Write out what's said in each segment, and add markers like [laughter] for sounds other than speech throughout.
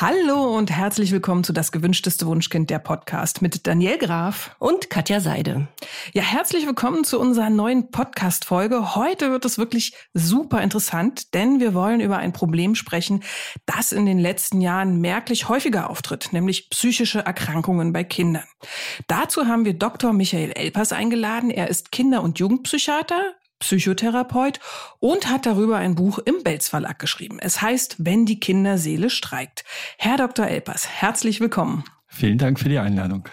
Hallo und herzlich willkommen zu Das gewünschteste Wunschkind der Podcast mit Daniel Graf und Katja Seide. Ja, herzlich willkommen zu unserer neuen Podcast-Folge. Heute wird es wirklich super interessant, denn wir wollen über ein Problem sprechen, das in den letzten Jahren merklich häufiger auftritt, nämlich psychische Erkrankungen bei Kindern. Dazu haben wir Dr. Michael Elpers eingeladen. Er ist Kinder- und Jugendpsychiater, Psychotherapeut und hat darüber ein Buch im Belz Verlag geschrieben. Es heißt, wenn die Kinderseele streikt. Herr Dr. Elpers, herzlich willkommen. Vielen Dank für die Einladung.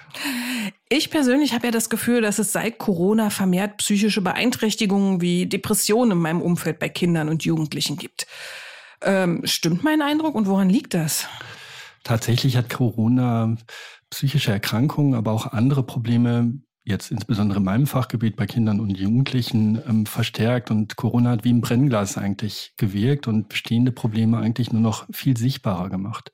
Ich persönlich habe ja das Gefühl, dass es seit Corona vermehrt psychische Beeinträchtigungen wie Depressionen in meinem Umfeld bei Kindern und Jugendlichen gibt. Ähm, stimmt mein Eindruck und woran liegt das? Tatsächlich hat Corona psychische Erkrankungen, aber auch andere Probleme jetzt insbesondere in meinem Fachgebiet bei Kindern und Jugendlichen ähm, verstärkt und Corona hat wie ein Brennglas eigentlich gewirkt und bestehende Probleme eigentlich nur noch viel sichtbarer gemacht.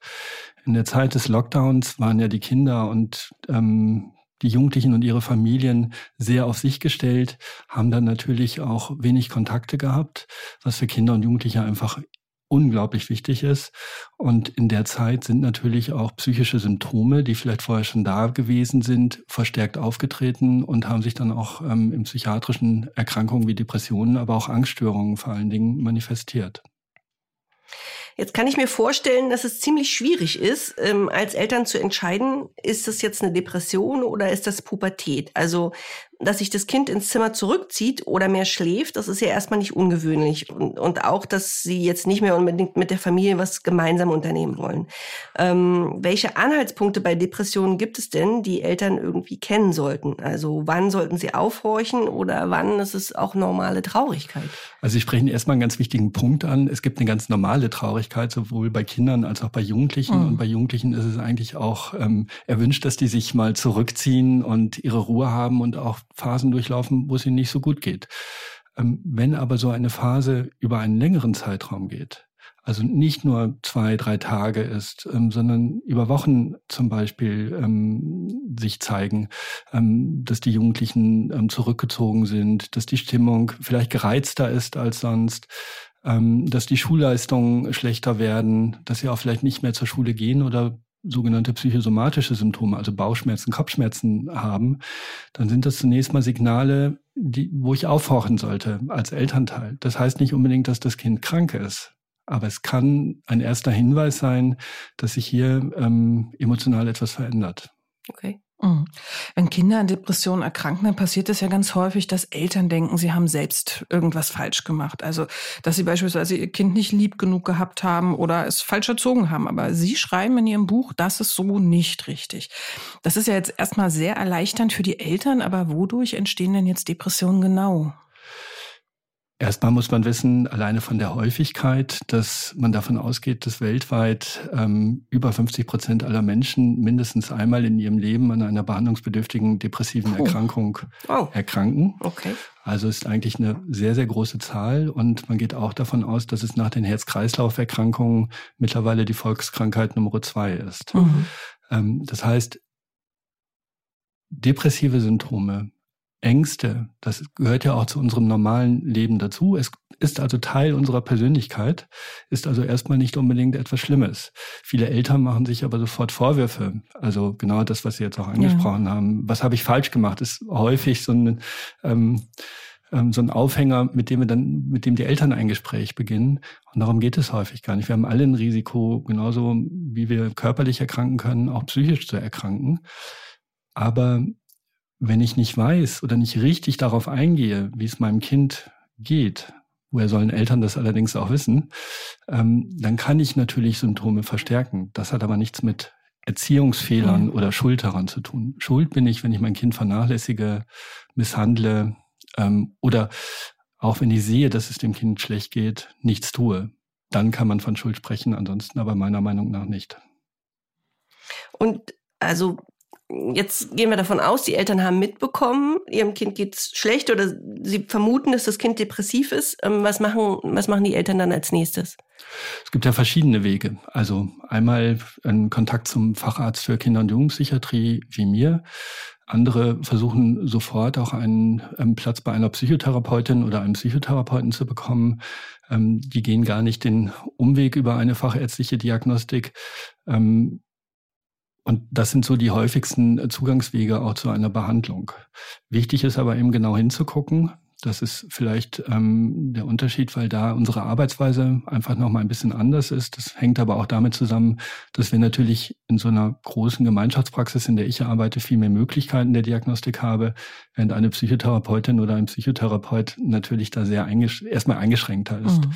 In der Zeit des Lockdowns waren ja die Kinder und ähm, die Jugendlichen und ihre Familien sehr auf sich gestellt, haben dann natürlich auch wenig Kontakte gehabt, was für Kinder und Jugendliche einfach unglaublich wichtig ist. Und in der Zeit sind natürlich auch psychische Symptome, die vielleicht vorher schon da gewesen sind, verstärkt aufgetreten und haben sich dann auch ähm, in psychiatrischen Erkrankungen wie Depressionen, aber auch Angststörungen vor allen Dingen manifestiert. Jetzt kann ich mir vorstellen, dass es ziemlich schwierig ist, ähm, als Eltern zu entscheiden, ist das jetzt eine Depression oder ist das Pubertät? Also dass sich das Kind ins Zimmer zurückzieht oder mehr schläft, das ist ja erstmal nicht ungewöhnlich. Und, und auch, dass sie jetzt nicht mehr unbedingt mit der Familie was gemeinsam unternehmen wollen. Ähm, welche Anhaltspunkte bei Depressionen gibt es denn, die Eltern irgendwie kennen sollten? Also wann sollten sie aufhorchen oder wann ist es auch normale Traurigkeit? Also Sie sprechen erstmal einen ganz wichtigen Punkt an. Es gibt eine ganz normale Traurigkeit, sowohl bei Kindern als auch bei Jugendlichen. Mhm. Und bei Jugendlichen ist es eigentlich auch ähm, erwünscht, dass die sich mal zurückziehen und ihre Ruhe haben und auch Phasen durchlaufen, wo es ihnen nicht so gut geht. Ähm, wenn aber so eine Phase über einen längeren Zeitraum geht, also nicht nur zwei, drei Tage ist, ähm, sondern über Wochen zum Beispiel ähm, sich zeigen, ähm, dass die Jugendlichen ähm, zurückgezogen sind, dass die Stimmung vielleicht gereizter ist als sonst, ähm, dass die Schulleistungen schlechter werden, dass sie auch vielleicht nicht mehr zur Schule gehen oder sogenannte psychosomatische Symptome, also Bauchschmerzen, Kopfschmerzen haben, dann sind das zunächst mal Signale, die, wo ich aufhorchen sollte als Elternteil. Das heißt nicht unbedingt, dass das Kind krank ist, aber es kann ein erster Hinweis sein, dass sich hier ähm, emotional etwas verändert. Okay. Mhm. Wenn Kinder an Depressionen erkranken, dann passiert es ja ganz häufig, dass Eltern denken, sie haben selbst irgendwas falsch gemacht. Also, dass sie beispielsweise ihr Kind nicht lieb genug gehabt haben oder es falsch erzogen haben. Aber Sie schreiben in Ihrem Buch, das ist so nicht richtig. Das ist ja jetzt erstmal sehr erleichternd für die Eltern, aber wodurch entstehen denn jetzt Depressionen genau? Erstmal muss man wissen, alleine von der Häufigkeit, dass man davon ausgeht, dass weltweit ähm, über 50 Prozent aller Menschen mindestens einmal in ihrem Leben an einer behandlungsbedürftigen depressiven oh. Erkrankung oh. erkranken. Okay. Also ist eigentlich eine sehr, sehr große Zahl und man geht auch davon aus, dass es nach den Herz-Kreislauf-Erkrankungen mittlerweile die Volkskrankheit Nummer zwei ist. Mhm. Ähm, das heißt, depressive Symptome Ängste, das gehört ja auch zu unserem normalen Leben dazu. Es ist also Teil unserer Persönlichkeit, ist also erstmal nicht unbedingt etwas Schlimmes. Viele Eltern machen sich aber sofort Vorwürfe. Also genau das, was Sie jetzt auch angesprochen ja. haben. Was habe ich falsch gemacht, ist häufig so ein, ähm, ähm, so ein Aufhänger, mit dem wir dann, mit dem die Eltern ein Gespräch beginnen. Und darum geht es häufig gar nicht. Wir haben alle ein Risiko, genauso wie wir körperlich erkranken können, auch psychisch zu erkranken. Aber wenn ich nicht weiß oder nicht richtig darauf eingehe, wie es meinem Kind geht, woher sollen Eltern das allerdings auch wissen, ähm, dann kann ich natürlich Symptome verstärken. Das hat aber nichts mit Erziehungsfehlern oder Schuld daran zu tun. Schuld bin ich, wenn ich mein Kind vernachlässige, misshandle ähm, oder auch wenn ich sehe, dass es dem Kind schlecht geht, nichts tue. Dann kann man von Schuld sprechen, ansonsten aber meiner Meinung nach nicht. Und also Jetzt gehen wir davon aus, die Eltern haben mitbekommen, ihrem Kind geht's schlecht oder sie vermuten, dass das Kind depressiv ist. Ähm, was machen, was machen die Eltern dann als nächstes? Es gibt ja verschiedene Wege. Also einmal ein Kontakt zum Facharzt für Kinder- und Jugendpsychiatrie wie mir. Andere versuchen sofort auch einen ähm, Platz bei einer Psychotherapeutin oder einem Psychotherapeuten zu bekommen. Ähm, die gehen gar nicht den Umweg über eine fachärztliche Diagnostik. Ähm, und das sind so die häufigsten Zugangswege auch zu einer Behandlung. Wichtig ist aber eben genau hinzugucken. Das ist vielleicht ähm, der Unterschied, weil da unsere Arbeitsweise einfach noch mal ein bisschen anders ist. Das hängt aber auch damit zusammen, dass wir natürlich in so einer großen Gemeinschaftspraxis, in der ich arbeite, viel mehr Möglichkeiten der Diagnostik habe, während eine Psychotherapeutin oder ein Psychotherapeut natürlich da sehr eingesch erstmal eingeschränkter ist. Mhm.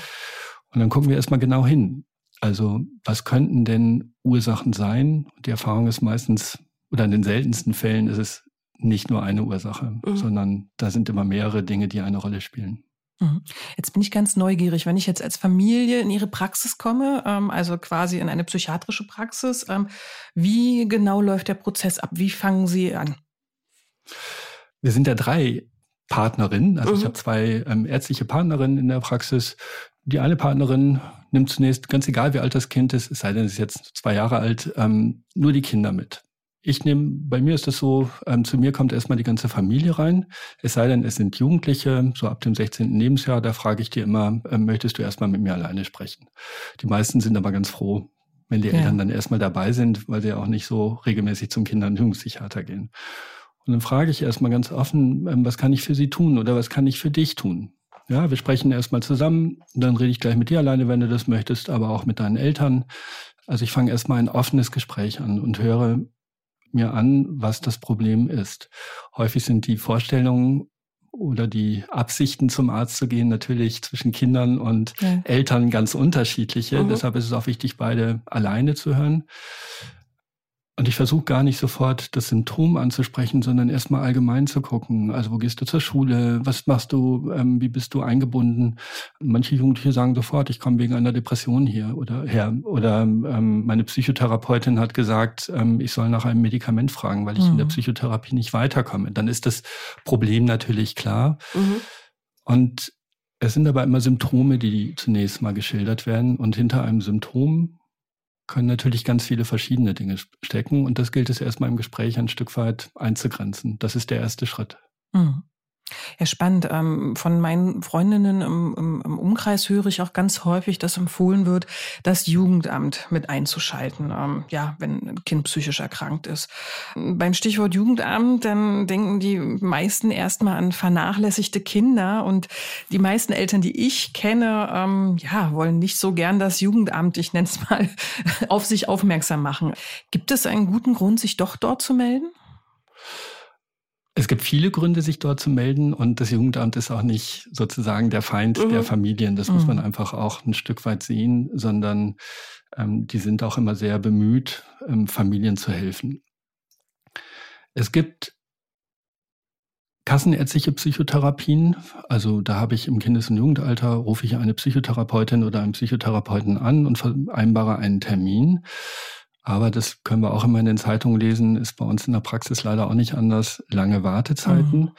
Und dann gucken wir erstmal genau hin. Also was könnten denn Ursachen sein? Die Erfahrung ist meistens, oder in den seltensten Fällen ist es nicht nur eine Ursache, mhm. sondern da sind immer mehrere Dinge, die eine Rolle spielen. Mhm. Jetzt bin ich ganz neugierig, wenn ich jetzt als Familie in Ihre Praxis komme, ähm, also quasi in eine psychiatrische Praxis, ähm, wie genau läuft der Prozess ab? Wie fangen Sie an? Wir sind ja drei Partnerinnen, also mhm. ich habe zwei ähm, ärztliche Partnerinnen in der Praxis. Die eine Partnerin nimmt zunächst, ganz egal wie alt das Kind ist, es sei denn, es ist jetzt zwei Jahre alt, nur die Kinder mit. Ich nehme, bei mir ist es so, ähm, zu mir kommt erstmal die ganze Familie rein. Es sei denn, es sind Jugendliche, so ab dem 16. Lebensjahr, da frage ich dir immer, äh, möchtest du erstmal mit mir alleine sprechen? Die meisten sind aber ganz froh, wenn die ja. Eltern dann erstmal dabei sind, weil sie auch nicht so regelmäßig zum Kinder- und Jugendpsychiater gehen. Und dann frage ich erstmal ganz offen, ähm, was kann ich für sie tun oder was kann ich für dich tun? Ja, wir sprechen erstmal zusammen, dann rede ich gleich mit dir alleine, wenn du das möchtest, aber auch mit deinen Eltern. Also ich fange erstmal ein offenes Gespräch an und höre, mir an, was das Problem ist. Häufig sind die Vorstellungen oder die Absichten zum Arzt zu gehen natürlich zwischen Kindern und ja. Eltern ganz unterschiedliche. Mhm. Deshalb ist es auch wichtig, beide alleine zu hören. Und ich versuche gar nicht sofort das Symptom anzusprechen, sondern erstmal allgemein zu gucken. Also wo gehst du zur Schule? Was machst du? Ähm, wie bist du eingebunden? Manche Jugendliche sagen sofort, ich komme wegen einer Depression hier oder her. Oder ähm, meine Psychotherapeutin hat gesagt, ähm, ich soll nach einem Medikament fragen, weil ich mhm. in der mhm. Psychotherapie nicht weiterkomme. Dann ist das Problem natürlich klar. Mhm. Und es sind aber immer Symptome, die zunächst mal geschildert werden. Und hinter einem Symptom können natürlich ganz viele verschiedene Dinge stecken. Und das gilt es erstmal im Gespräch ein Stück weit einzugrenzen. Das ist der erste Schritt. Mhm. Ja, spannend. Ähm, von meinen Freundinnen im, Umkreis höre ich auch ganz häufig, dass empfohlen wird, das Jugendamt mit einzuschalten, ähm, ja, wenn ein Kind psychisch erkrankt ist. Beim Stichwort Jugendamt, dann denken die meisten erstmal an vernachlässigte Kinder und die meisten Eltern, die ich kenne, ähm, ja, wollen nicht so gern das Jugendamt, ich nenne es mal, [laughs] auf sich aufmerksam machen. Gibt es einen guten Grund, sich doch dort zu melden? Es gibt viele Gründe, sich dort zu melden und das Jugendamt ist auch nicht sozusagen der Feind mhm. der Familien. Das mhm. muss man einfach auch ein Stück weit sehen, sondern ähm, die sind auch immer sehr bemüht, ähm, Familien zu helfen. Es gibt kassenärztliche Psychotherapien. Also da habe ich im Kindes- und Jugendalter, rufe ich eine Psychotherapeutin oder einen Psychotherapeuten an und vereinbare einen Termin. Aber das können wir auch immer in den Zeitungen lesen, ist bei uns in der Praxis leider auch nicht anders, lange Wartezeiten. Mhm.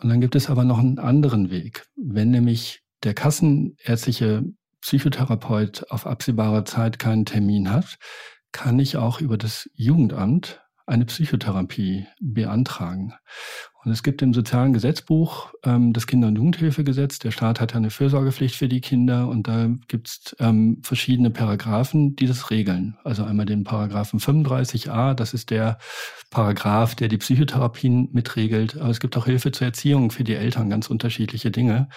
Und dann gibt es aber noch einen anderen Weg. Wenn nämlich der kassenärztliche Psychotherapeut auf absehbare Zeit keinen Termin hat, kann ich auch über das Jugendamt eine Psychotherapie beantragen. Und es gibt im sozialen Gesetzbuch ähm, das Kinder- und Jugendhilfegesetz. Der Staat hat ja eine Fürsorgepflicht für die Kinder und da gibt es ähm, verschiedene Paragraphen, die das regeln. Also einmal den Paragraphen 35a, das ist der Paragraph, der die Psychotherapien mitregelt. Aber es gibt auch Hilfe zur Erziehung für die Eltern, ganz unterschiedliche Dinge.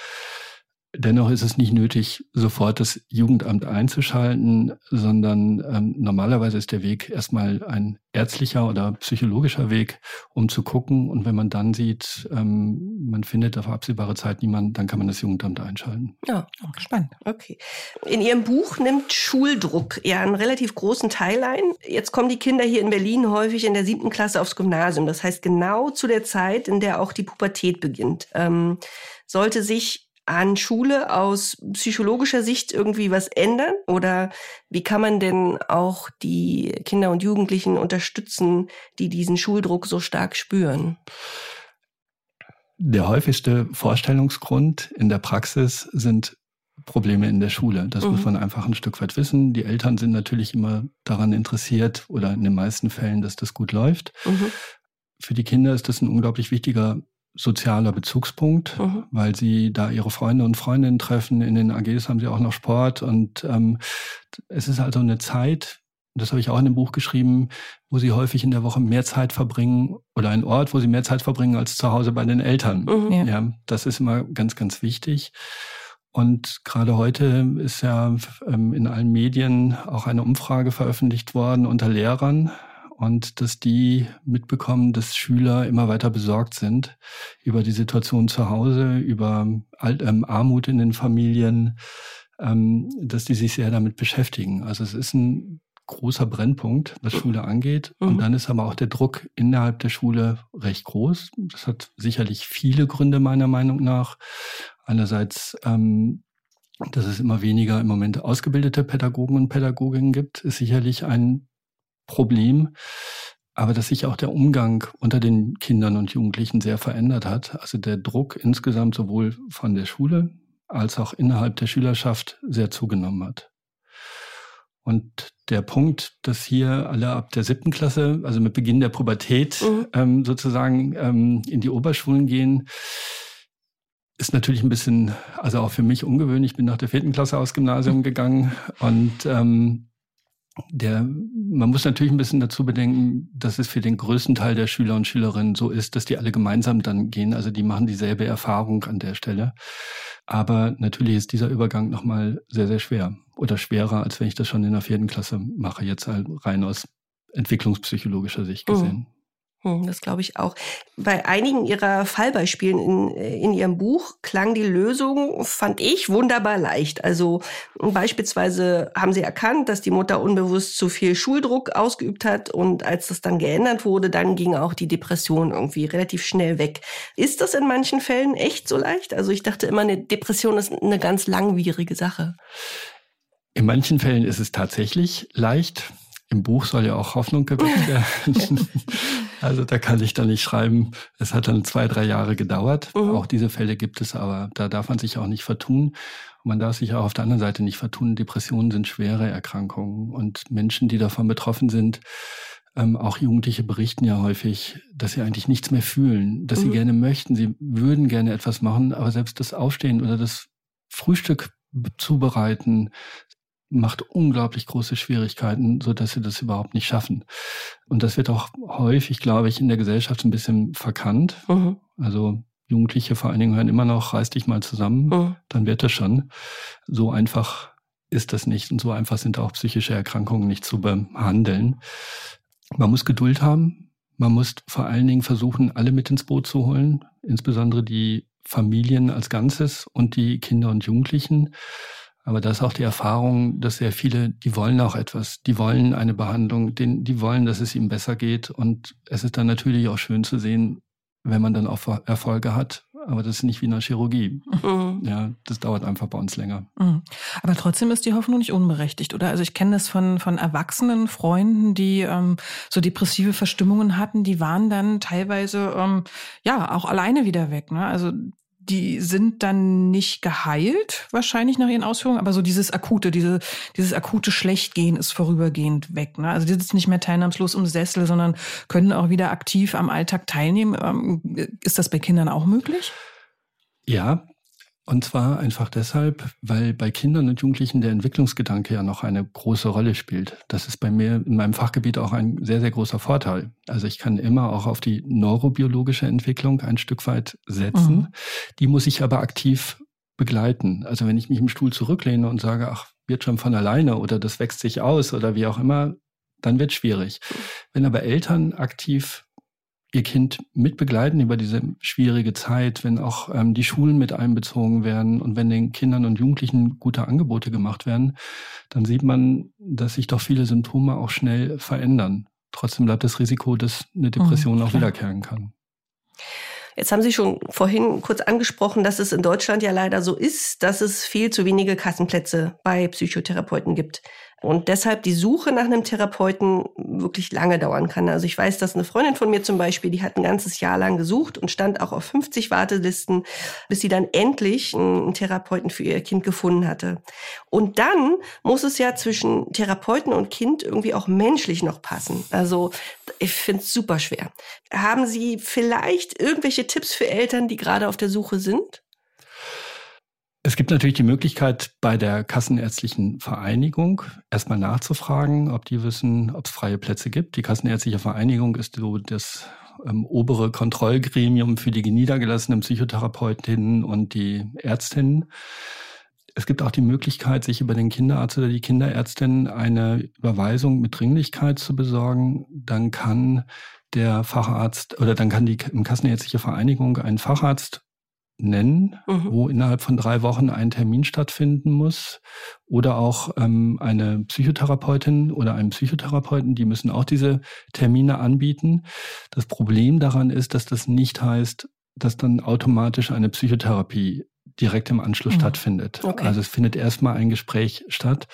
Dennoch ist es nicht nötig, sofort das Jugendamt einzuschalten, sondern ähm, normalerweise ist der Weg erstmal ein ärztlicher oder psychologischer Weg, um zu gucken. Und wenn man dann sieht, ähm, man findet auf absehbare Zeit niemanden, dann kann man das Jugendamt einschalten. Ja, spannend. Okay. In Ihrem Buch nimmt Schuldruck ja einen relativ großen Teil ein. Jetzt kommen die Kinder hier in Berlin häufig in der siebten Klasse aufs Gymnasium. Das heißt genau zu der Zeit, in der auch die Pubertät beginnt. Ähm, sollte sich an Schule aus psychologischer Sicht irgendwie was ändern? Oder wie kann man denn auch die Kinder und Jugendlichen unterstützen, die diesen Schuldruck so stark spüren? Der häufigste Vorstellungsgrund in der Praxis sind Probleme in der Schule. Das mhm. muss man einfach ein Stück weit wissen. Die Eltern sind natürlich immer daran interessiert oder in den meisten Fällen, dass das gut läuft. Mhm. Für die Kinder ist das ein unglaublich wichtiger sozialer Bezugspunkt, mhm. weil sie da ihre Freunde und Freundinnen treffen. In den AGs haben sie auch noch Sport und ähm, es ist also eine Zeit, das habe ich auch in dem Buch geschrieben, wo sie häufig in der Woche mehr Zeit verbringen oder ein Ort, wo sie mehr Zeit verbringen als zu Hause bei den Eltern. Mhm. Ja. ja, das ist immer ganz, ganz wichtig. Und gerade heute ist ja ähm, in allen Medien auch eine Umfrage veröffentlicht worden unter Lehrern, und dass die mitbekommen, dass Schüler immer weiter besorgt sind über die Situation zu Hause, über Alt, ähm, Armut in den Familien, ähm, dass die sich sehr damit beschäftigen. Also es ist ein großer Brennpunkt, was Schule angeht. Mhm. Und dann ist aber auch der Druck innerhalb der Schule recht groß. Das hat sicherlich viele Gründe meiner Meinung nach. Einerseits ähm, dass es immer weniger im Moment ausgebildete Pädagogen und Pädagoginnen gibt, ist sicherlich ein Problem, aber dass sich auch der Umgang unter den Kindern und Jugendlichen sehr verändert hat. Also der Druck insgesamt sowohl von der Schule als auch innerhalb der Schülerschaft sehr zugenommen hat. Und der Punkt, dass hier alle ab der siebten Klasse, also mit Beginn der Pubertät, mhm. ähm, sozusagen ähm, in die Oberschulen gehen, ist natürlich ein bisschen, also auch für mich ungewöhnlich. Ich bin nach der vierten Klasse aus Gymnasium gegangen und ähm, der, man muss natürlich ein bisschen dazu bedenken, dass es für den größten Teil der Schüler und Schülerinnen so ist, dass die alle gemeinsam dann gehen. Also die machen dieselbe Erfahrung an der Stelle. Aber natürlich ist dieser Übergang nochmal sehr, sehr schwer oder schwerer, als wenn ich das schon in der vierten Klasse mache, jetzt halt rein aus entwicklungspsychologischer Sicht mhm. gesehen. Hm, das glaube ich auch. Bei einigen ihrer Fallbeispielen in, äh, in ihrem Buch klang die Lösung, fand ich, wunderbar leicht. Also beispielsweise haben sie erkannt, dass die Mutter unbewusst zu viel Schuldruck ausgeübt hat und als das dann geändert wurde, dann ging auch die Depression irgendwie relativ schnell weg. Ist das in manchen Fällen echt so leicht? Also ich dachte immer, eine Depression ist eine ganz langwierige Sache. In manchen Fällen ist es tatsächlich leicht. Im Buch soll ja auch Hoffnung geweckt werden. [laughs] [laughs] also da kann ich dann nicht schreiben, es hat dann zwei, drei Jahre gedauert. Mhm. Auch diese Fälle gibt es, aber da darf man sich auch nicht vertun. Und man darf sich auch auf der anderen Seite nicht vertun. Depressionen sind schwere Erkrankungen und Menschen, die davon betroffen sind, ähm, auch Jugendliche berichten ja häufig, dass sie eigentlich nichts mehr fühlen, dass mhm. sie gerne möchten, sie würden gerne etwas machen, aber selbst das Aufstehen oder das Frühstück zubereiten, macht unglaublich große Schwierigkeiten, so dass sie das überhaupt nicht schaffen. Und das wird auch häufig, glaube ich, in der Gesellschaft ein bisschen verkannt. Mhm. Also Jugendliche vor allen Dingen hören immer noch, reiß dich mal zusammen, mhm. dann wird das schon. So einfach ist das nicht und so einfach sind auch psychische Erkrankungen nicht zu behandeln. Man muss Geduld haben. Man muss vor allen Dingen versuchen, alle mit ins Boot zu holen, insbesondere die Familien als Ganzes und die Kinder und Jugendlichen. Aber da ist auch die Erfahrung, dass sehr viele, die wollen auch etwas, die wollen eine Behandlung, die wollen, dass es ihnen besser geht. Und es ist dann natürlich auch schön zu sehen, wenn man dann auch Erfolge hat. Aber das ist nicht wie in der Chirurgie. Mhm. Ja, das dauert einfach bei uns länger. Mhm. Aber trotzdem ist die Hoffnung nicht unberechtigt, oder? Also ich kenne das von, von erwachsenen Freunden, die ähm, so depressive Verstimmungen hatten, die waren dann teilweise ähm, ja auch alleine wieder weg. Ne? Also die sind dann nicht geheilt, wahrscheinlich nach ihren Ausführungen, aber so dieses akute, diese, dieses akute Schlechtgehen ist vorübergehend weg. Ne? Also die sitzen nicht mehr teilnahmslos im Sessel, sondern können auch wieder aktiv am Alltag teilnehmen. Ähm, ist das bei Kindern auch möglich? Ja, und zwar einfach deshalb, weil bei Kindern und Jugendlichen der Entwicklungsgedanke ja noch eine große Rolle spielt. Das ist bei mir in meinem Fachgebiet auch ein sehr, sehr großer Vorteil. Also ich kann immer auch auf die neurobiologische Entwicklung ein Stück weit setzen. Mhm. Die muss ich aber aktiv begleiten. Also wenn ich mich im Stuhl zurücklehne und sage, ach, wird schon von alleine oder das wächst sich aus oder wie auch immer, dann wird schwierig. Wenn aber Eltern aktiv ihr Kind mitbegleiten über diese schwierige Zeit, wenn auch ähm, die Schulen mit einbezogen werden und wenn den Kindern und Jugendlichen gute Angebote gemacht werden, dann sieht man, dass sich doch viele Symptome auch schnell verändern. Trotzdem bleibt das Risiko, dass eine Depression mhm, auch wiederkehren kann. Jetzt haben Sie schon vorhin kurz angesprochen, dass es in Deutschland ja leider so ist, dass es viel zu wenige Kassenplätze bei Psychotherapeuten gibt. Und deshalb die Suche nach einem Therapeuten wirklich lange dauern kann. Also ich weiß, dass eine Freundin von mir zum Beispiel, die hat ein ganzes Jahr lang gesucht und stand auch auf 50 Wartelisten, bis sie dann endlich einen Therapeuten für ihr Kind gefunden hatte. Und dann muss es ja zwischen Therapeuten und Kind irgendwie auch menschlich noch passen. Also ich finde es super schwer. Haben Sie vielleicht irgendwelche Tipps für Eltern, die gerade auf der Suche sind? Es gibt natürlich die Möglichkeit, bei der Kassenärztlichen Vereinigung erstmal nachzufragen, ob die wissen, ob es freie Plätze gibt. Die Kassenärztliche Vereinigung ist so das ähm, obere Kontrollgremium für die niedergelassenen Psychotherapeutinnen und die Ärztinnen. Es gibt auch die Möglichkeit, sich über den Kinderarzt oder die Kinderärztin eine Überweisung mit Dringlichkeit zu besorgen. Dann kann der Facharzt oder dann kann die Kassenärztliche Vereinigung einen Facharzt nennen, mhm. wo innerhalb von drei Wochen ein Termin stattfinden muss. Oder auch ähm, eine Psychotherapeutin oder einen Psychotherapeuten, die müssen auch diese Termine anbieten. Das Problem daran ist, dass das nicht heißt, dass dann automatisch eine Psychotherapie direkt im Anschluss mhm. stattfindet. Okay. Also es findet erstmal ein Gespräch statt.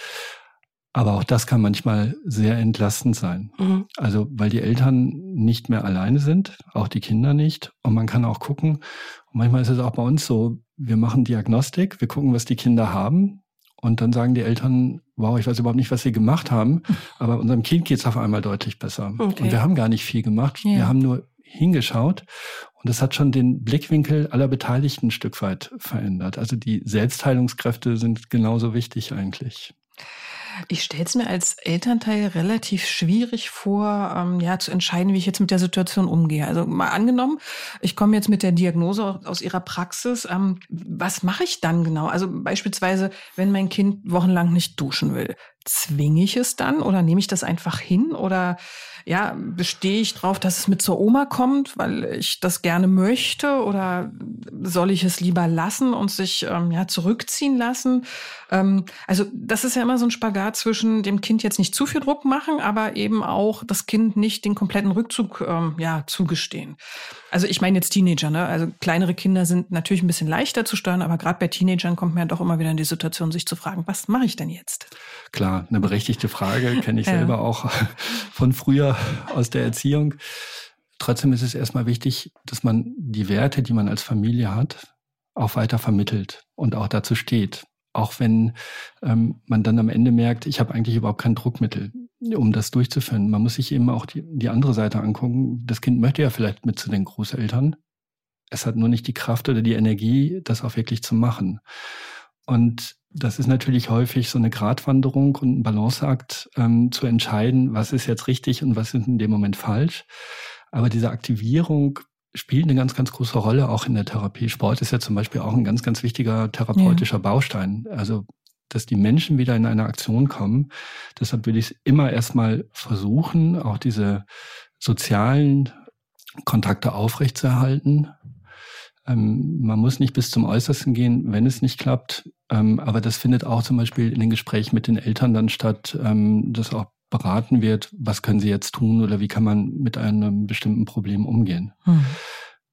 Aber auch das kann manchmal sehr entlastend sein. Mhm. Also, weil die Eltern nicht mehr alleine sind, auch die Kinder nicht. Und man kann auch gucken, und manchmal ist es auch bei uns so, wir machen Diagnostik, wir gucken, was die Kinder haben. Und dann sagen die Eltern, wow, ich weiß überhaupt nicht, was sie gemacht haben, [laughs] aber unserem Kind geht es auf einmal deutlich besser. Okay. Und wir haben gar nicht viel gemacht. Ja. Wir haben nur hingeschaut und das hat schon den Blickwinkel aller Beteiligten ein Stück weit verändert. Also die Selbstheilungskräfte sind genauso wichtig eigentlich. Ich stelle es mir als Elternteil relativ schwierig vor, ähm, ja, zu entscheiden, wie ich jetzt mit der Situation umgehe. Also mal angenommen, ich komme jetzt mit der Diagnose aus Ihrer Praxis. Ähm, was mache ich dann genau? Also beispielsweise, wenn mein Kind wochenlang nicht duschen will, zwinge ich es dann oder nehme ich das einfach hin oder ja, bestehe ich drauf, dass es mit zur Oma kommt, weil ich das gerne möchte oder soll ich es lieber lassen und sich ähm, ja zurückziehen lassen? Ähm, also das ist ja immer so ein Spagat zwischen dem Kind jetzt nicht zu viel Druck machen, aber eben auch das Kind nicht den kompletten Rückzug ähm, ja zugestehen. Also ich meine jetzt Teenager, ne? Also kleinere Kinder sind natürlich ein bisschen leichter zu steuern, aber gerade bei Teenagern kommt man ja doch immer wieder in die Situation, sich zu fragen, was mache ich denn jetzt? Klar, eine berechtigte Frage, kenne ich ja. selber auch von früher aus der Erziehung. Trotzdem ist es erstmal wichtig, dass man die Werte, die man als Familie hat, auch weiter vermittelt und auch dazu steht. Auch wenn ähm, man dann am Ende merkt, ich habe eigentlich überhaupt kein Druckmittel, um das durchzuführen. Man muss sich eben auch die, die andere Seite angucken. Das Kind möchte ja vielleicht mit zu den Großeltern. Es hat nur nicht die Kraft oder die Energie, das auch wirklich zu machen. Und das ist natürlich häufig so eine Gratwanderung und ein Balanceakt, ähm, zu entscheiden, was ist jetzt richtig und was ist in dem Moment falsch. Aber diese Aktivierung spielt eine ganz, ganz große Rolle auch in der Therapie. Sport ist ja zum Beispiel auch ein ganz, ganz wichtiger therapeutischer ja. Baustein. Also, dass die Menschen wieder in eine Aktion kommen. Deshalb will ich es immer erstmal versuchen, auch diese sozialen Kontakte aufrechtzuerhalten. Ähm, man muss nicht bis zum Äußersten gehen, wenn es nicht klappt. Ähm, aber das findet auch zum Beispiel in den Gesprächen mit den Eltern dann statt, ähm, dass auch beraten wird, was können sie jetzt tun oder wie kann man mit einem bestimmten Problem umgehen. Mhm.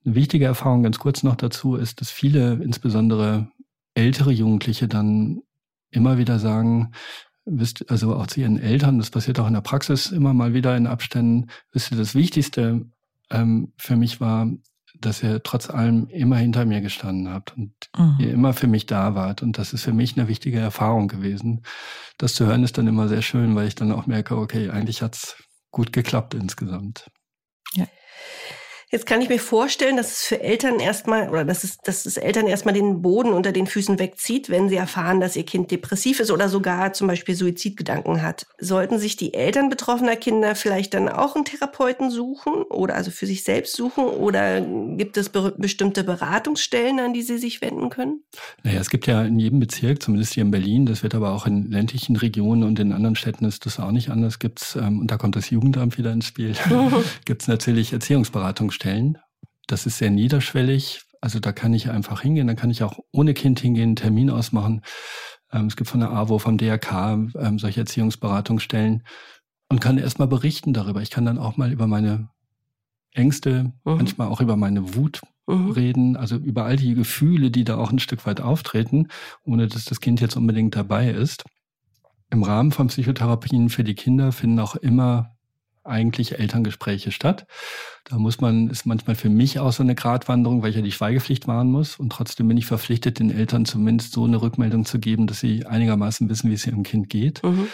Eine wichtige Erfahrung ganz kurz noch dazu ist, dass viele, insbesondere ältere Jugendliche, dann immer wieder sagen, wisst, also auch zu ihren Eltern, das passiert auch in der Praxis immer mal wieder in Abständen, wisst ihr, das Wichtigste ähm, für mich war, dass ihr trotz allem immer hinter mir gestanden habt und mhm. ihr immer für mich da wart. Und das ist für mich eine wichtige Erfahrung gewesen. Das zu hören ist dann immer sehr schön, weil ich dann auch merke, okay, eigentlich hat's gut geklappt insgesamt. Ja. Jetzt kann ich mir vorstellen, dass es für Eltern erstmal oder dass es, dass es Eltern erstmal den Boden unter den Füßen wegzieht, wenn sie erfahren, dass ihr Kind depressiv ist oder sogar zum Beispiel Suizidgedanken hat. Sollten sich die Eltern betroffener Kinder vielleicht dann auch einen Therapeuten suchen oder also für sich selbst suchen oder gibt es be bestimmte Beratungsstellen, an die sie sich wenden können? Naja, es gibt ja in jedem Bezirk, zumindest hier in Berlin, das wird aber auch in ländlichen Regionen und in anderen Städten ist das auch nicht anders, gibt's, ähm, und da kommt das Jugendamt wieder ins Spiel, [laughs] gibt es natürlich Erziehungsberatungsstellen stellen. Das ist sehr niederschwellig. Also da kann ich einfach hingehen, da kann ich auch ohne Kind hingehen, einen Termin ausmachen. Ähm, es gibt von der AWO, vom DRK ähm, solche Erziehungsberatungsstellen und kann erstmal berichten darüber. Ich kann dann auch mal über meine Ängste, mhm. manchmal auch über meine Wut mhm. reden, also über all die Gefühle, die da auch ein Stück weit auftreten, ohne dass das Kind jetzt unbedingt dabei ist. Im Rahmen von Psychotherapien für die Kinder finden auch immer eigentlich Elterngespräche statt. Da muss man, ist manchmal für mich auch so eine Gratwanderung, weil ich ja die Schweigepflicht wahren muss. Und trotzdem bin ich verpflichtet, den Eltern zumindest so eine Rückmeldung zu geben, dass sie einigermaßen wissen, wie es ihrem Kind geht. Mhm.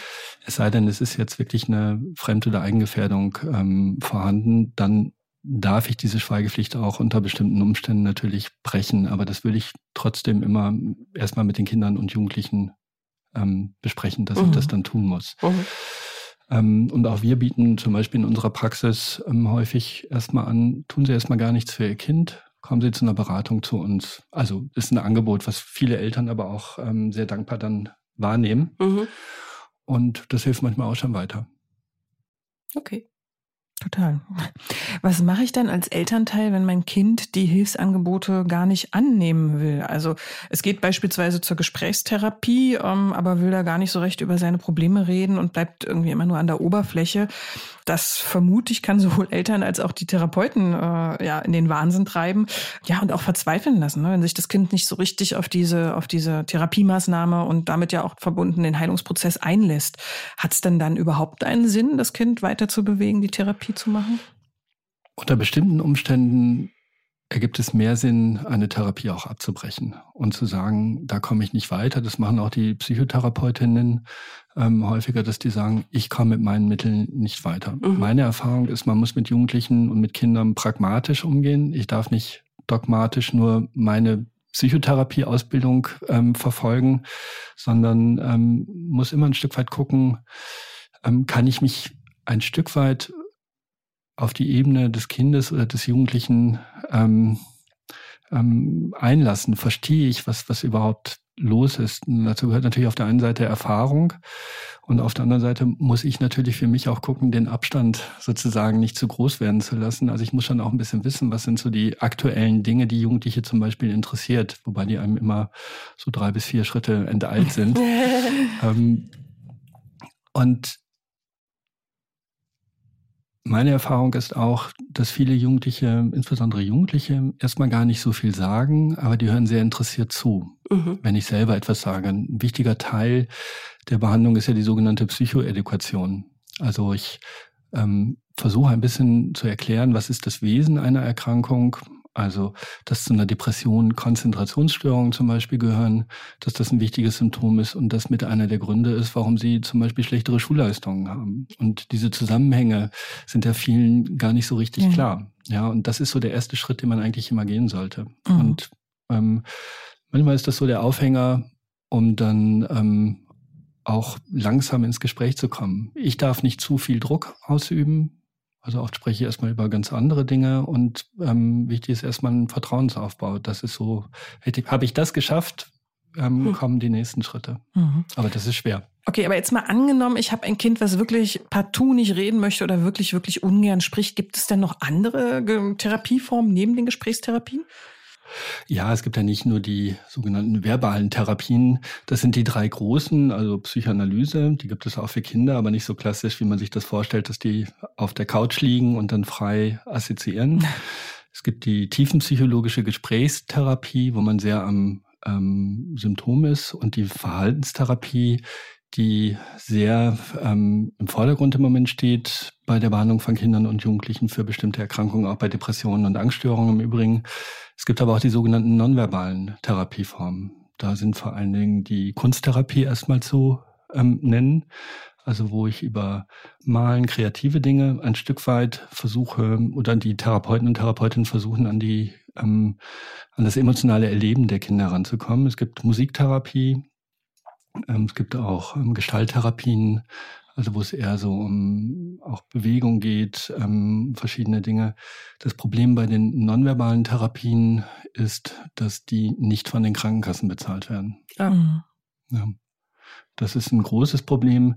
Es sei denn, es ist jetzt wirklich eine Fremd- oder Eigengefährdung ähm, vorhanden, dann darf ich diese Schweigepflicht auch unter bestimmten Umständen natürlich brechen. Aber das würde ich trotzdem immer erstmal mit den Kindern und Jugendlichen ähm, besprechen, dass mhm. ich das dann tun muss. Mhm. Ähm, und auch wir bieten zum Beispiel in unserer Praxis ähm, häufig erstmal an, tun Sie erstmal gar nichts für Ihr Kind, kommen Sie zu einer Beratung zu uns. Also ist ein Angebot, was viele Eltern aber auch ähm, sehr dankbar dann wahrnehmen. Mhm. Und das hilft manchmal auch schon weiter. Okay. Total. Was mache ich dann als Elternteil, wenn mein Kind die Hilfsangebote gar nicht annehmen will? Also es geht beispielsweise zur Gesprächstherapie, ähm, aber will da gar nicht so recht über seine Probleme reden und bleibt irgendwie immer nur an der Oberfläche. Das vermute ich kann sowohl Eltern als auch die Therapeuten äh, ja in den Wahnsinn treiben, ja und auch verzweifeln lassen, ne? wenn sich das Kind nicht so richtig auf diese auf diese Therapiemaßnahme und damit ja auch verbunden den Heilungsprozess einlässt. Hat es denn dann überhaupt einen Sinn, das Kind weiter zu bewegen, die Therapie zu machen? Unter bestimmten Umständen ergibt es mehr Sinn, eine Therapie auch abzubrechen und zu sagen, da komme ich nicht weiter. Das machen auch die Psychotherapeutinnen ähm, häufiger, dass die sagen, ich komme mit meinen Mitteln nicht weiter. Mhm. Meine Erfahrung ist, man muss mit Jugendlichen und mit Kindern pragmatisch umgehen. Ich darf nicht dogmatisch nur meine Psychotherapieausbildung ähm, verfolgen, sondern ähm, muss immer ein Stück weit gucken, ähm, kann ich mich ein Stück weit auf die Ebene des Kindes oder des Jugendlichen ähm, ähm, einlassen? Verstehe ich, was, was überhaupt los ist? Und dazu gehört natürlich auf der einen Seite Erfahrung und auf der anderen Seite muss ich natürlich für mich auch gucken, den Abstand sozusagen nicht zu groß werden zu lassen. Also ich muss schon auch ein bisschen wissen, was sind so die aktuellen Dinge, die Jugendliche zum Beispiel interessiert, wobei die einem immer so drei bis vier Schritte enteilt sind. [laughs] ähm, und meine Erfahrung ist auch, dass viele Jugendliche, insbesondere Jugendliche, erstmal gar nicht so viel sagen, aber die hören sehr interessiert zu, mhm. wenn ich selber etwas sage. Ein wichtiger Teil der Behandlung ist ja die sogenannte Psychoedukation. Also ich ähm, versuche ein bisschen zu erklären, was ist das Wesen einer Erkrankung, also, dass zu einer Depression Konzentrationsstörungen zum Beispiel gehören, dass das ein wichtiges Symptom ist und das mit einer der Gründe ist, warum sie zum Beispiel schlechtere Schulleistungen haben. Und diese Zusammenhänge sind ja vielen gar nicht so richtig ja. klar. Ja, und das ist so der erste Schritt, den man eigentlich immer gehen sollte. Mhm. Und ähm, manchmal ist das so der Aufhänger, um dann ähm, auch langsam ins Gespräch zu kommen. Ich darf nicht zu viel Druck ausüben. Also oft spreche ich erstmal über ganz andere Dinge und ähm, wichtig ist erstmal ein Vertrauensaufbau. Das ist so, habe ich das geschafft, ähm, hm. kommen die nächsten Schritte. Mhm. Aber das ist schwer. Okay, aber jetzt mal angenommen, ich habe ein Kind, was wirklich partout nicht reden möchte oder wirklich, wirklich ungern spricht. Gibt es denn noch andere Therapieformen neben den Gesprächstherapien? Ja, es gibt ja nicht nur die sogenannten verbalen Therapien. Das sind die drei großen, also Psychoanalyse, die gibt es auch für Kinder, aber nicht so klassisch, wie man sich das vorstellt, dass die auf der Couch liegen und dann frei assoziieren. [laughs] Es gibt die tiefenpsychologische Gesprächstherapie, wo man sehr am ähm, Symptom ist und die Verhaltenstherapie, die sehr ähm, im Vordergrund im Moment steht bei der Behandlung von Kindern und Jugendlichen für bestimmte Erkrankungen, auch bei Depressionen und Angststörungen im Übrigen. Es gibt aber auch die sogenannten nonverbalen Therapieformen. Da sind vor allen Dingen die Kunsttherapie erstmal zu ähm, nennen. Also wo ich über Malen, kreative Dinge ein Stück weit versuche oder die Therapeuten und Therapeutinnen versuchen an die ähm, an das emotionale Erleben der Kinder ranzukommen. Es gibt Musiktherapie, es gibt auch ähm, Gestalttherapien, also wo es eher so um auch Bewegung geht, ähm, verschiedene Dinge. Das Problem bei den nonverbalen Therapien ist, dass die nicht von den Krankenkassen bezahlt werden. Ah. Ja. Das ist ein großes Problem.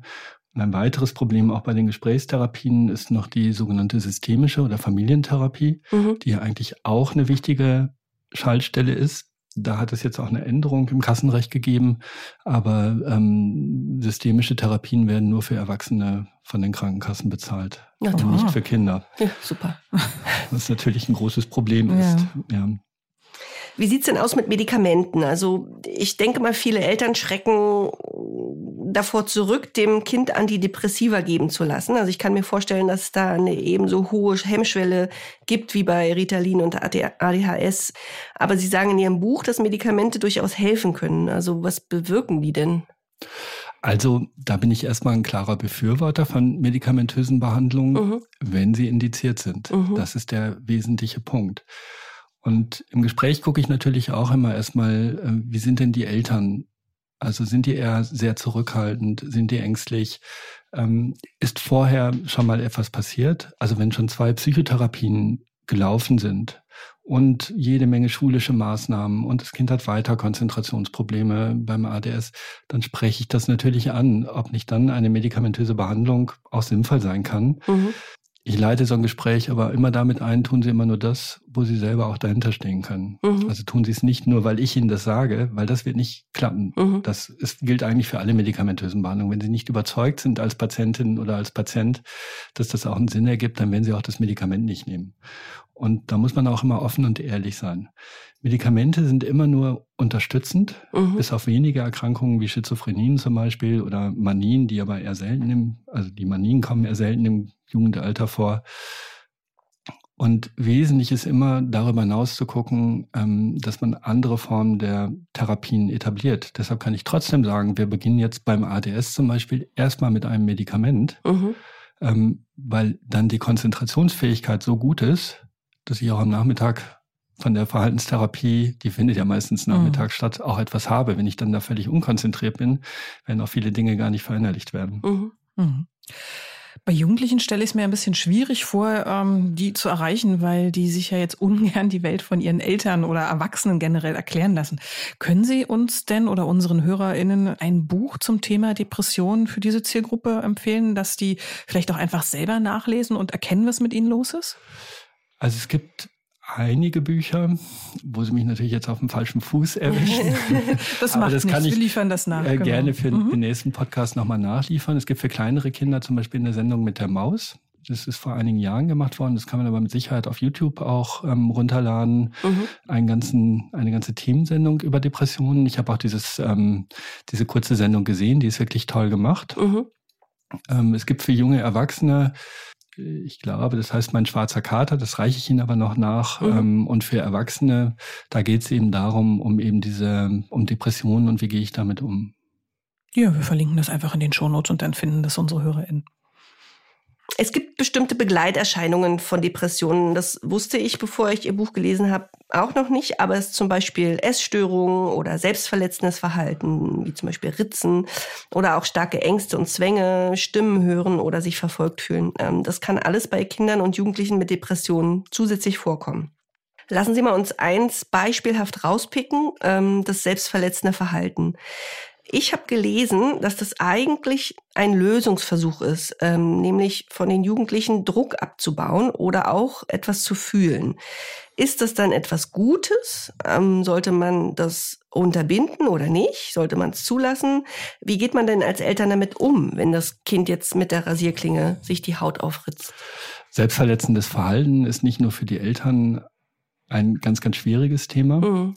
Und ein weiteres Problem auch bei den Gesprächstherapien ist noch die sogenannte systemische oder Familientherapie, mhm. die ja eigentlich auch eine wichtige Schaltstelle ist da hat es jetzt auch eine Änderung im Kassenrecht gegeben, aber ähm, systemische Therapien werden nur für Erwachsene von den Krankenkassen bezahlt, ja, und nicht für Kinder. Ja, super. [laughs] Was natürlich ein großes Problem ist. Ja. Wie sieht's denn aus mit Medikamenten? Also ich denke mal, viele Eltern schrecken davor zurück, dem Kind Antidepressiva geben zu lassen. Also ich kann mir vorstellen, dass es da eine ebenso hohe Hemmschwelle gibt wie bei Ritalin und ADHS. Aber Sie sagen in Ihrem Buch, dass Medikamente durchaus helfen können. Also was bewirken die denn? Also da bin ich erstmal ein klarer Befürworter von medikamentösen Behandlungen, mhm. wenn sie indiziert sind. Mhm. Das ist der wesentliche Punkt. Und im Gespräch gucke ich natürlich auch immer erstmal, äh, wie sind denn die Eltern? Also sind die eher sehr zurückhaltend? Sind die ängstlich? Ähm, ist vorher schon mal etwas passiert? Also wenn schon zwei Psychotherapien gelaufen sind und jede Menge schulische Maßnahmen und das Kind hat weiter Konzentrationsprobleme beim ADS, dann spreche ich das natürlich an, ob nicht dann eine medikamentöse Behandlung auch sinnvoll sein kann. Mhm. Ich leite so ein Gespräch aber immer damit ein, tun Sie immer nur das, wo Sie selber auch dahinter stehen können. Mhm. Also tun Sie es nicht nur, weil ich Ihnen das sage, weil das wird nicht klappen. Mhm. Das ist, gilt eigentlich für alle medikamentösen Behandlungen. Wenn Sie nicht überzeugt sind als Patientin oder als Patient, dass das auch einen Sinn ergibt, dann werden Sie auch das Medikament nicht nehmen. Und da muss man auch immer offen und ehrlich sein. Medikamente sind immer nur unterstützend, mhm. bis auf wenige Erkrankungen wie Schizophrenien zum Beispiel oder Manien, die aber eher selten im, also die Manien kommen eher selten im Jugendalter vor. Und wesentlich ist immer darüber hinaus zu gucken, ähm, dass man andere Formen der Therapien etabliert. Deshalb kann ich trotzdem sagen, wir beginnen jetzt beim ADS zum Beispiel erstmal mit einem Medikament, mhm. ähm, weil dann die Konzentrationsfähigkeit so gut ist, dass ich auch am Nachmittag von der Verhaltenstherapie, die findet ja meistens nachmittags mhm. statt, auch etwas habe. Wenn ich dann da völlig unkonzentriert bin, werden auch viele Dinge gar nicht verinnerlicht werden. Mhm. Mhm. Bei Jugendlichen stelle ich es mir ein bisschen schwierig vor, ähm, die zu erreichen, weil die sich ja jetzt ungern die Welt von ihren Eltern oder Erwachsenen generell erklären lassen. Können Sie uns denn oder unseren HörerInnen ein Buch zum Thema Depressionen für diese Zielgruppe empfehlen, dass die vielleicht auch einfach selber nachlesen und erkennen, was mit ihnen los ist? Also es gibt einige Bücher, wo sie mich natürlich jetzt auf dem falschen Fuß [laughs] erwischen. das macht das nichts. Wir liefern das nach. Äh, genau. Gerne für mhm. den nächsten Podcast nochmal nachliefern. Es gibt für kleinere Kinder zum Beispiel eine Sendung mit der Maus. Das ist vor einigen Jahren gemacht worden. Das kann man aber mit Sicherheit auf YouTube auch ähm, runterladen. Mhm. Einen ganzen, eine ganze Themensendung über Depressionen. Ich habe auch dieses, ähm, diese kurze Sendung gesehen. Die ist wirklich toll gemacht. Mhm. Ähm, es gibt für junge Erwachsene ich glaube, das heißt mein schwarzer Kater, das reiche ich Ihnen aber noch nach. Mhm. Ähm, und für Erwachsene, da geht es eben darum, um eben diese, um Depressionen und wie gehe ich damit um. Ja, wir verlinken das einfach in den Shownotes und dann finden das unsere HörerInnen. Es gibt bestimmte Begleiterscheinungen von Depressionen. Das wusste ich, bevor ich Ihr Buch gelesen habe, auch noch nicht. Aber es ist zum Beispiel Essstörungen oder selbstverletzendes Verhalten, wie zum Beispiel Ritzen oder auch starke Ängste und Zwänge, Stimmen hören oder sich verfolgt fühlen. Ähm, das kann alles bei Kindern und Jugendlichen mit Depressionen zusätzlich vorkommen. Lassen Sie mal uns eins beispielhaft rauspicken, ähm, das selbstverletzende Verhalten. Ich habe gelesen, dass das eigentlich ein Lösungsversuch ist, ähm, nämlich von den Jugendlichen Druck abzubauen oder auch etwas zu fühlen. Ist das dann etwas Gutes? Ähm, sollte man das unterbinden oder nicht? Sollte man es zulassen? Wie geht man denn als Eltern damit um, wenn das Kind jetzt mit der Rasierklinge sich die Haut aufritzt? Selbstverletzendes Verhalten ist nicht nur für die Eltern ein ganz, ganz schwieriges Thema. Mhm.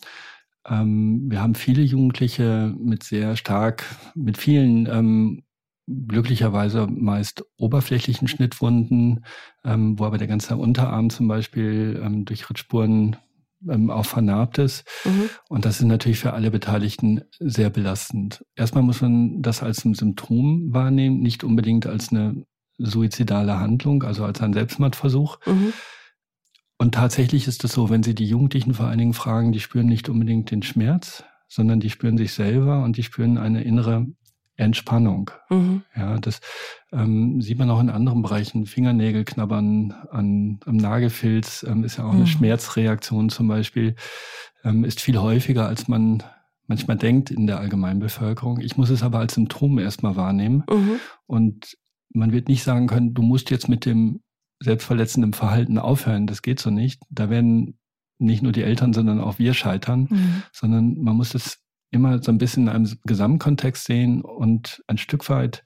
Ähm, wir haben viele Jugendliche mit sehr stark, mit vielen ähm, glücklicherweise meist oberflächlichen Schnittwunden, ähm, wo aber der ganze Unterarm zum Beispiel ähm, durch Rittspuren ähm, auch vernarbt ist. Mhm. Und das ist natürlich für alle Beteiligten sehr belastend. Erstmal muss man das als ein Symptom wahrnehmen, nicht unbedingt als eine suizidale Handlung, also als ein Selbstmordversuch. Mhm. Und tatsächlich ist es so, wenn Sie die Jugendlichen vor allen Dingen fragen, die spüren nicht unbedingt den Schmerz, sondern die spüren sich selber und die spüren eine innere Entspannung. Mhm. Ja, das ähm, sieht man auch in anderen Bereichen. Fingernägel knabbern an, am Nagelfilz ähm, ist ja auch mhm. eine Schmerzreaktion zum Beispiel, ähm, ist viel häufiger, als man manchmal denkt in der Allgemeinbevölkerung. Ich muss es aber als Symptom erstmal wahrnehmen. Mhm. Und man wird nicht sagen können, du musst jetzt mit dem selbstverletzendem Verhalten aufhören. Das geht so nicht. Da werden nicht nur die Eltern, sondern auch wir scheitern, mhm. sondern man muss es immer so ein bisschen in einem Gesamtkontext sehen und ein Stück weit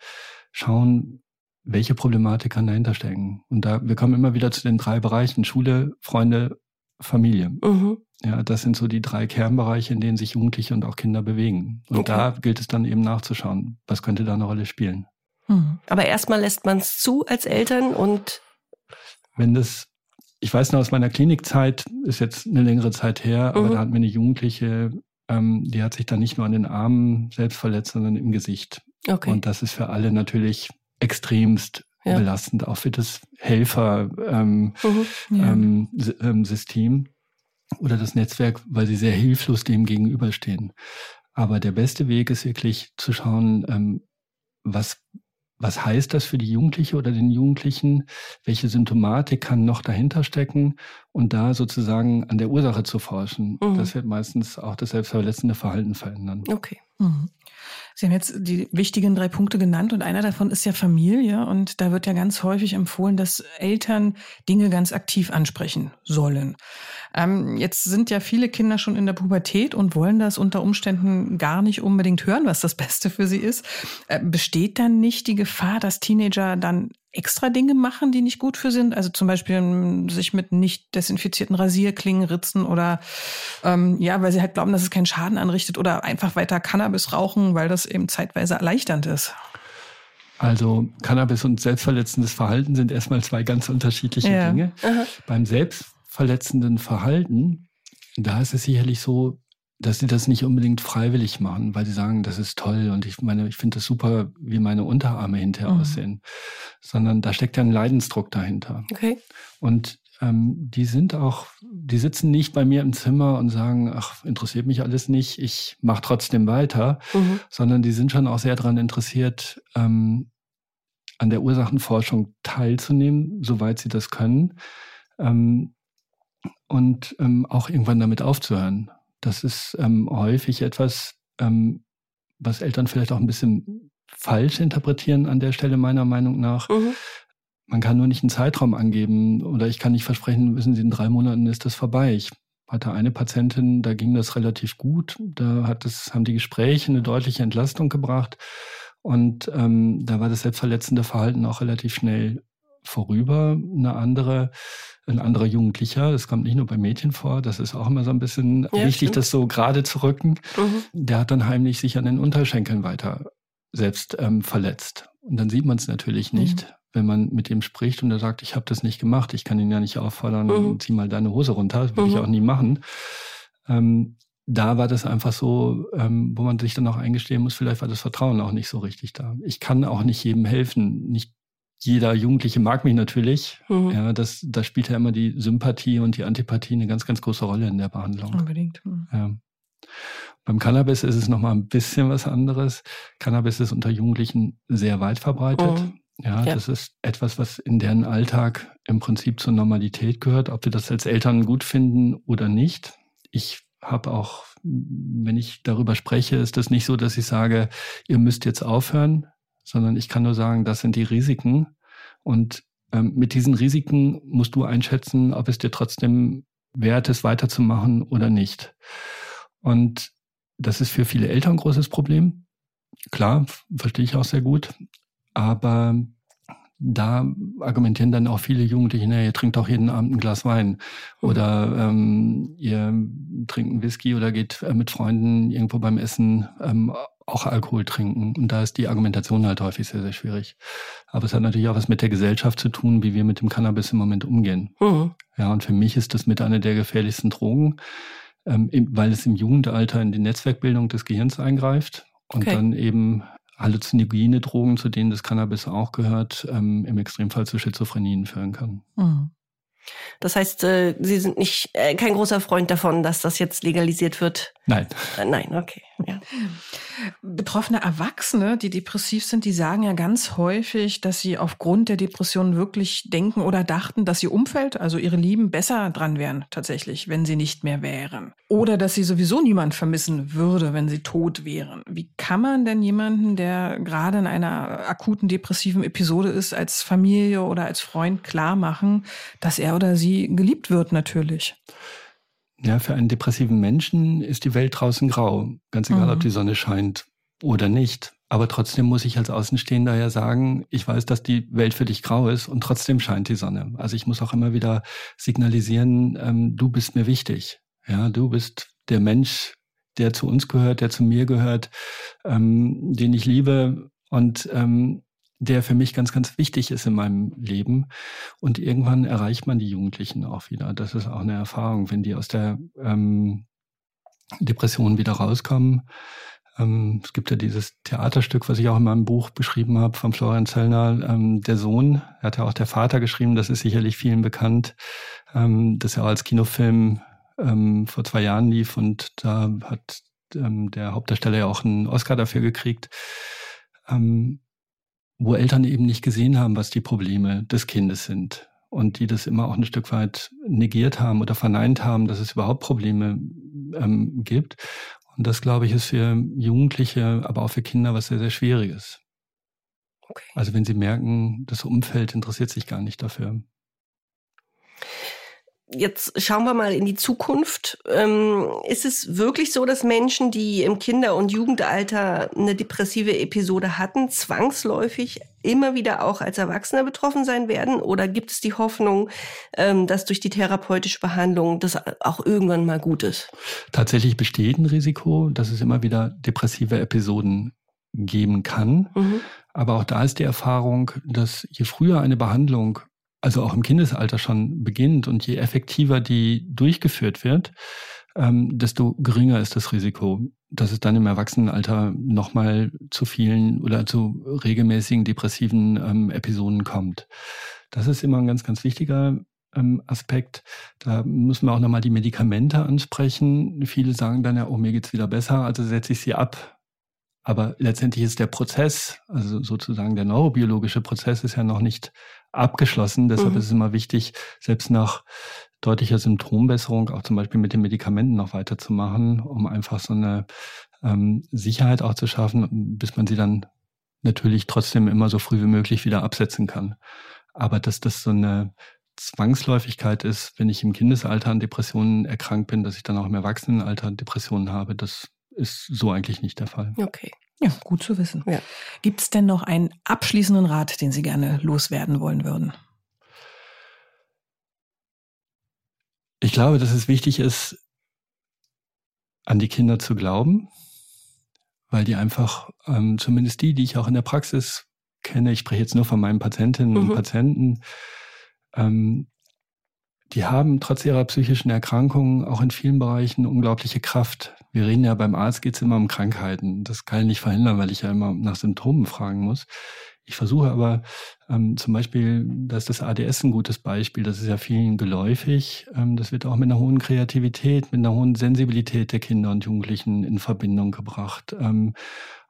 schauen, welche Problematik kann dahinter stecken. Und da, wir kommen immer wieder zu den drei Bereichen, Schule, Freunde, Familie. Mhm. Ja, das sind so die drei Kernbereiche, in denen sich Jugendliche und auch Kinder bewegen. Und okay. da gilt es dann eben nachzuschauen, was könnte da eine Rolle spielen. Hm. Aber erstmal lässt man es zu als Eltern und wenn das, ich weiß noch aus meiner Klinikzeit, ist jetzt eine längere Zeit her, aber mhm. da hatten wir eine Jugendliche, ähm, die hat sich dann nicht nur an den Armen selbst verletzt, sondern im Gesicht. Okay. Und das ist für alle natürlich extremst ja. belastend, auch für das Helfer-System ähm, mhm. ja. ähm, ähm oder das Netzwerk, weil sie sehr hilflos dem gegenüberstehen. Aber der beste Weg ist wirklich zu schauen, ähm, was was heißt das für die Jugendliche oder den Jugendlichen? Welche Symptomatik kann noch dahinter stecken? Und da sozusagen an der Ursache zu forschen. Mhm. Das wird meistens auch das selbstverletzende Verhalten verändern. Okay. Mhm. Sie haben jetzt die wichtigen drei Punkte genannt und einer davon ist ja Familie und da wird ja ganz häufig empfohlen, dass Eltern Dinge ganz aktiv ansprechen sollen. Ähm, jetzt sind ja viele Kinder schon in der Pubertät und wollen das unter Umständen gar nicht unbedingt hören, was das Beste für sie ist. Äh, besteht dann nicht die Gefahr, dass Teenager dann extra Dinge machen, die nicht gut für sind? Also zum Beispiel ähm, sich mit nicht desinfizierten Rasierklingen ritzen oder ähm, ja, weil sie halt glauben, dass es keinen Schaden anrichtet oder einfach weiter Cannabis rauchen, weil das eben zeitweise erleichternd ist. Also Cannabis und selbstverletzendes Verhalten sind erstmal zwei ganz unterschiedliche ja. Dinge. Aha. Beim selbstverletzenden Verhalten, da ist es sicherlich so, dass sie das nicht unbedingt freiwillig machen, weil sie sagen, das ist toll und ich meine, ich finde das super, wie meine Unterarme hinterher mhm. aussehen, sondern da steckt ja ein Leidensdruck dahinter. Okay. Und ähm, die sind auch, die sitzen nicht bei mir im Zimmer und sagen, ach, interessiert mich alles nicht, ich mache trotzdem weiter, mhm. sondern die sind schon auch sehr daran interessiert, ähm, an der Ursachenforschung teilzunehmen, soweit sie das können. Ähm, und ähm, auch irgendwann damit aufzuhören. Das ist ähm, häufig etwas, ähm, was Eltern vielleicht auch ein bisschen falsch interpretieren an der Stelle meiner Meinung nach. Mhm. Man kann nur nicht einen Zeitraum angeben oder ich kann nicht versprechen, wissen Sie, in drei Monaten ist das vorbei. Ich hatte eine Patientin, da ging das relativ gut. Da hat das, haben die Gespräche eine deutliche Entlastung gebracht. Und ähm, da war das selbstverletzende Verhalten auch relativ schnell vorüber. Eine andere ein anderer Jugendlicher, das kommt nicht nur bei Mädchen vor, das ist auch immer so ein bisschen ja, wichtig, stimmt. das so gerade zu rücken. Mhm. Der hat dann heimlich sich an den Unterschenkeln weiter selbst ähm, verletzt. Und dann sieht man es natürlich nicht, mhm. wenn man mit ihm spricht und er sagt, ich habe das nicht gemacht, ich kann ihn ja nicht auffordern, mhm. zieh mal deine Hose runter, das würde ich mhm. auch nie machen. Ähm, da war das einfach so, ähm, wo man sich dann auch eingestehen muss, vielleicht war das Vertrauen auch nicht so richtig da. Ich kann auch nicht jedem helfen. Nicht jeder Jugendliche mag mich natürlich. Mhm. Ja, das, da spielt ja immer die Sympathie und die Antipathie eine ganz, ganz große Rolle in der Behandlung. Unbedingt. Mhm. Ja. Beim Cannabis ist es nochmal ein bisschen was anderes. Cannabis ist unter Jugendlichen sehr weit verbreitet. Mhm. Ja, ja, das ist etwas, was in deren Alltag im Prinzip zur Normalität gehört, ob wir das als Eltern gut finden oder nicht. Ich habe auch, wenn ich darüber spreche, ist das nicht so, dass ich sage, ihr müsst jetzt aufhören sondern ich kann nur sagen, das sind die Risiken. Und ähm, mit diesen Risiken musst du einschätzen, ob es dir trotzdem wert ist, weiterzumachen oder nicht. Und das ist für viele Eltern ein großes Problem. Klar, verstehe ich auch sehr gut. Aber da argumentieren dann auch viele Jugendliche, naja, ihr trinkt doch jeden Abend ein Glas Wein mhm. oder ähm, ihr trinkt einen Whisky oder geht äh, mit Freunden irgendwo beim Essen ähm, auch Alkohol trinken. Und da ist die Argumentation halt häufig sehr, sehr schwierig. Aber es hat natürlich auch was mit der Gesellschaft zu tun, wie wir mit dem Cannabis im Moment umgehen. Mhm. Ja, und für mich ist das mit einer der gefährlichsten Drogen, ähm, weil es im Jugendalter in die Netzwerkbildung des Gehirns eingreift und okay. dann eben halluzinogene Drogen, zu denen das Cannabis auch gehört, ähm, im Extremfall zu Schizophrenien führen kann. Mhm. Das heißt, äh, Sie sind nicht äh, kein großer Freund davon, dass das jetzt legalisiert wird? Nein. Äh, nein, okay. Betroffene Erwachsene, die depressiv sind, die sagen ja ganz häufig, dass sie aufgrund der Depression wirklich denken oder dachten, dass ihr Umfeld, also ihre Lieben, besser dran wären tatsächlich, wenn sie nicht mehr wären. Oder dass sie sowieso niemand vermissen würde, wenn sie tot wären. Wie kann man denn jemanden, der gerade in einer akuten depressiven Episode ist, als Familie oder als Freund klar machen, dass er oder sie geliebt wird natürlich? Ja, für einen depressiven Menschen ist die Welt draußen grau. Ganz egal, mhm. ob die Sonne scheint oder nicht. Aber trotzdem muss ich als Außenstehender ja sagen, ich weiß, dass die Welt für dich grau ist und trotzdem scheint die Sonne. Also ich muss auch immer wieder signalisieren, ähm, du bist mir wichtig. Ja, du bist der Mensch, der zu uns gehört, der zu mir gehört, ähm, den ich liebe und ähm, der für mich ganz, ganz wichtig ist in meinem Leben. Und irgendwann erreicht man die Jugendlichen auch wieder. Das ist auch eine Erfahrung, wenn die aus der ähm, Depression wieder rauskommen. Ähm, es gibt ja dieses Theaterstück, was ich auch in meinem Buch beschrieben habe, von Florian Zellner, ähm, der Sohn. Er hat ja auch der Vater geschrieben, das ist sicherlich vielen bekannt, ähm, dass er auch als Kinofilm ähm, vor zwei Jahren lief und da hat ähm, der Hauptdarsteller ja auch einen Oscar dafür gekriegt, ähm, wo Eltern eben nicht gesehen haben, was die Probleme des Kindes sind und die das immer auch ein Stück weit negiert haben oder verneint haben, dass es überhaupt Probleme ähm, gibt. Und das, glaube ich, ist für Jugendliche, aber auch für Kinder was sehr, sehr Schwieriges. Okay. Also wenn sie merken, das Umfeld interessiert sich gar nicht dafür jetzt schauen wir mal in die Zukunft. Ähm, ist es wirklich so, dass Menschen, die im Kinder- und Jugendalter eine depressive Episode hatten, zwangsläufig immer wieder auch als Erwachsene betroffen sein werden? Oder gibt es die Hoffnung, ähm, dass durch die therapeutische Behandlung das auch irgendwann mal gut ist? Tatsächlich besteht ein Risiko, dass es immer wieder depressive Episoden geben kann. Mhm. Aber auch da ist die Erfahrung, dass je früher eine Behandlung also auch im Kindesalter schon beginnt und je effektiver die durchgeführt wird, ähm, desto geringer ist das Risiko, dass es dann im Erwachsenenalter nochmal zu vielen oder zu regelmäßigen depressiven ähm, Episoden kommt. Das ist immer ein ganz, ganz wichtiger ähm, Aspekt. Da müssen wir auch nochmal die Medikamente ansprechen. Viele sagen dann ja, oh, mir geht's wieder besser, also setze ich sie ab. Aber letztendlich ist der Prozess, also sozusagen der neurobiologische Prozess, ist ja noch nicht abgeschlossen. Deshalb mhm. ist es immer wichtig, selbst nach deutlicher Symptombesserung auch zum Beispiel mit den Medikamenten noch weiterzumachen, um einfach so eine ähm, Sicherheit auch zu schaffen, bis man sie dann natürlich trotzdem immer so früh wie möglich wieder absetzen kann. Aber dass das so eine Zwangsläufigkeit ist, wenn ich im Kindesalter an Depressionen erkrankt bin, dass ich dann auch im Erwachsenenalter Depressionen habe, das ist so eigentlich nicht der Fall. Okay. Ja, gut zu wissen. Ja. Gibt es denn noch einen abschließenden Rat, den Sie gerne loswerden wollen würden? Ich glaube, dass es wichtig ist, an die Kinder zu glauben, weil die einfach, ähm, zumindest die, die ich auch in der Praxis kenne, ich spreche jetzt nur von meinen Patientinnen mhm. und Patienten, ähm, die haben trotz ihrer psychischen Erkrankungen auch in vielen Bereichen unglaubliche Kraft. Wir reden ja beim Arzt geht's immer um Krankheiten. Das kann ich nicht verhindern, weil ich ja immer nach Symptomen fragen muss. Ich versuche aber ähm, zum Beispiel, da ist das ADS ein gutes Beispiel, das ist ja vielen geläufig. Ähm, das wird auch mit einer hohen Kreativität, mit einer hohen Sensibilität der Kinder und Jugendlichen in Verbindung gebracht. Ähm,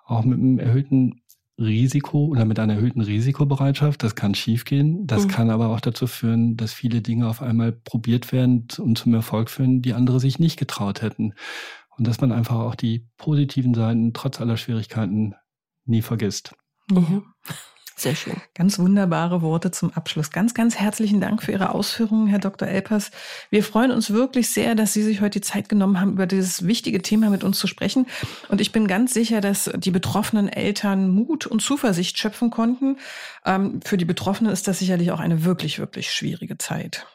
auch mit einem erhöhten Risiko oder mit einer erhöhten Risikobereitschaft. Das kann schiefgehen. Das mhm. kann aber auch dazu führen, dass viele Dinge auf einmal probiert werden und zum Erfolg führen, die andere sich nicht getraut hätten. Und dass man einfach auch die positiven Seiten trotz aller Schwierigkeiten nie vergisst. Mhm. Sehr schön. Ganz wunderbare Worte zum Abschluss. Ganz, ganz herzlichen Dank für Ihre Ausführungen, Herr Dr. Elpers. Wir freuen uns wirklich sehr, dass Sie sich heute die Zeit genommen haben, über dieses wichtige Thema mit uns zu sprechen. Und ich bin ganz sicher, dass die betroffenen Eltern Mut und Zuversicht schöpfen konnten. Ähm, für die Betroffenen ist das sicherlich auch eine wirklich, wirklich schwierige Zeit.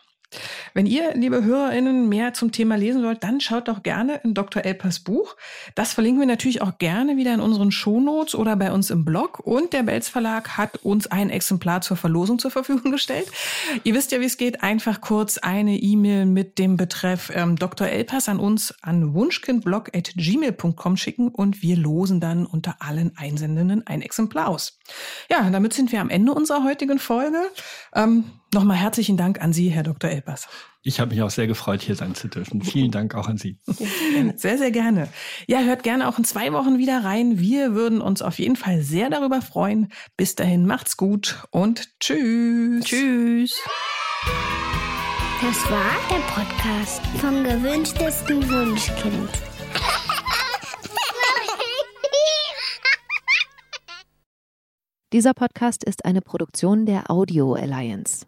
Wenn ihr, liebe HörerInnen, mehr zum Thema lesen wollt, dann schaut doch gerne in Dr. Elpers Buch. Das verlinken wir natürlich auch gerne wieder in unseren Shownotes oder bei uns im Blog. Und der Belz Verlag hat uns ein Exemplar zur Verlosung zur Verfügung gestellt. Ihr wisst ja, wie es geht. Einfach kurz eine E-Mail mit dem Betreff ähm, Dr. Elpers an uns an wunschkindblog.gmail.com schicken und wir losen dann unter allen Einsendenden ein Exemplar aus. Ja, damit sind wir am Ende unserer heutigen Folge. Ähm, Nochmal herzlichen Dank an Sie, Herr Dr. Elbers. Ich habe mich auch sehr gefreut, hier sein zu dürfen. [laughs] Vielen Dank auch an Sie. Sehr, sehr gerne. Ja, hört gerne auch in zwei Wochen wieder rein. Wir würden uns auf jeden Fall sehr darüber freuen. Bis dahin macht's gut und tschüss. Tschüss. Das war der Podcast vom gewünschtesten Wunschkind. Dieser Podcast ist eine Produktion der Audio Alliance.